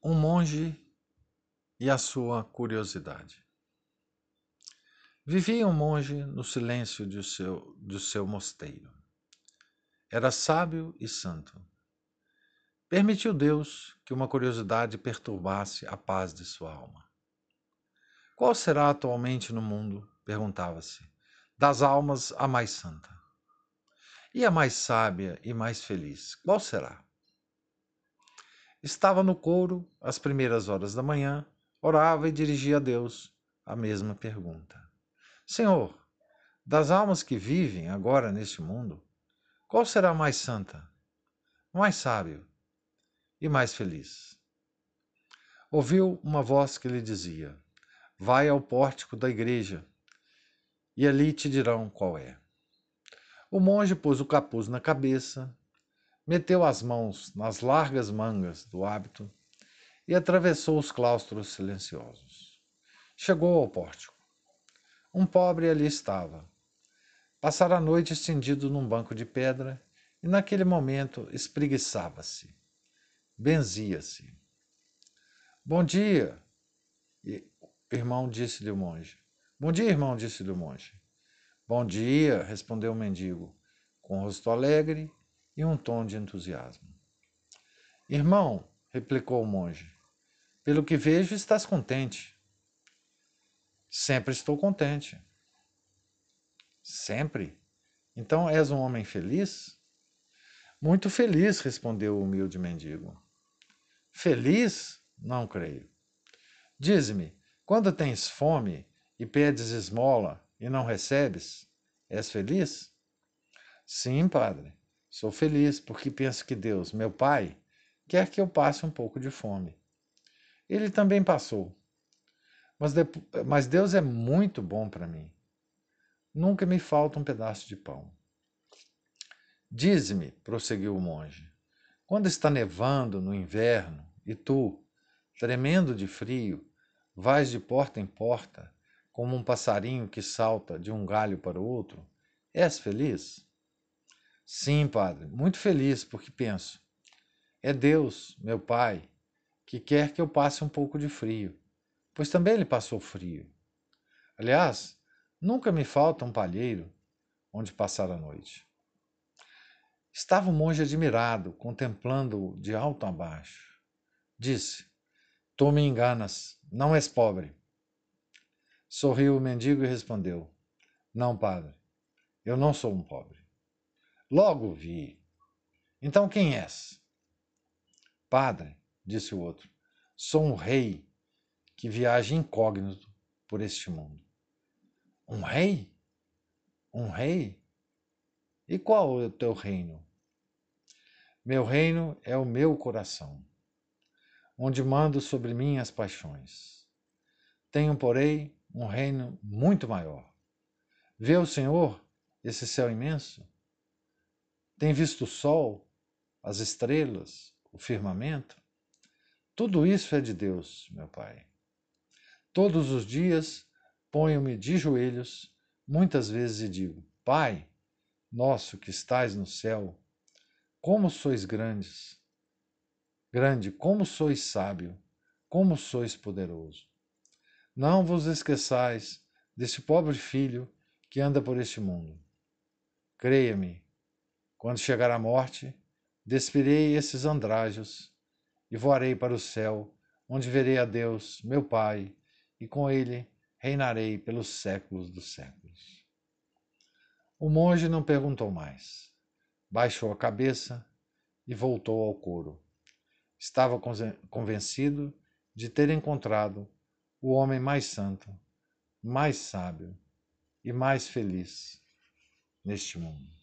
Um monge e a sua curiosidade. Vivia um monge no silêncio de seu, de seu mosteiro. Era sábio e santo. Permitiu Deus que uma curiosidade perturbasse a paz de sua alma. Qual será atualmente no mundo, perguntava-se, das almas a mais santa? E a mais sábia e mais feliz, qual será? Estava no couro, às primeiras horas da manhã, orava e dirigia a Deus a mesma pergunta: Senhor, das almas que vivem agora neste mundo, qual será mais santa, mais sábio e mais feliz? Ouviu uma voz que lhe dizia: Vai ao pórtico da igreja e ali te dirão qual é. O monge pôs o capuz na cabeça, meteu as mãos nas largas mangas do hábito e atravessou os claustros silenciosos. Chegou ao pórtico. Um pobre ali estava. Passara a noite estendido num banco de pedra e naquele momento espreguiçava-se. Benzia-se. Bom dia, irmão, disse-lhe o monge. Bom dia, irmão, disse-lhe o monge. Bom dia, respondeu o mendigo, com rosto alegre e um tom de entusiasmo. Irmão, replicou o monge, pelo que vejo estás contente. Sempre estou contente. Sempre? Então és um homem feliz? Muito feliz, respondeu o humilde mendigo. Feliz? Não creio. Dize-me, quando tens fome e pedes esmola e não recebes, és feliz? Sim, padre. Sou feliz porque penso que Deus, meu Pai, quer que eu passe um pouco de fome. Ele também passou. Mas, mas Deus é muito bom para mim. Nunca me falta um pedaço de pão. Dize-me, prosseguiu o monge, quando está nevando no inverno e tu, tremendo de frio, vais de porta em porta, como um passarinho que salta de um galho para o outro, és feliz? Sim, Padre, muito feliz, porque penso: é Deus, meu Pai, que quer que eu passe um pouco de frio, pois também ele passou frio. Aliás, nunca me falta um palheiro onde passar a noite. Estava o monge admirado, contemplando-o de alto a baixo. Disse: Tu me enganas, não és pobre. Sorriu o mendigo e respondeu: Não, padre, eu não sou um pobre. Logo vi. Então quem és? Padre, disse o outro, sou um rei que viaja incógnito por este mundo. Um rei? Um rei? E qual é o teu reino? Meu reino é o meu coração, onde mando sobre mim as paixões. Tenho, porém, um reino muito maior. Vê o Senhor esse céu imenso? Tem visto o sol, as estrelas, o firmamento? Tudo isso é de Deus, meu Pai. Todos os dias ponho-me de joelhos, muitas vezes e digo: Pai, nosso que estais no céu, como sois grandes, grande, como sois sábio, como sois poderoso. Não vos esqueçais desse pobre filho que anda por este mundo. Creia-me, quando chegar a morte, despirei esses andrajos e voarei para o céu, onde verei a Deus, meu Pai, e com ele reinarei pelos séculos dos séculos. O monge não perguntou mais. Baixou a cabeça e voltou ao coro. Estava convencido de ter encontrado o homem mais santo, mais sábio e mais feliz neste mundo.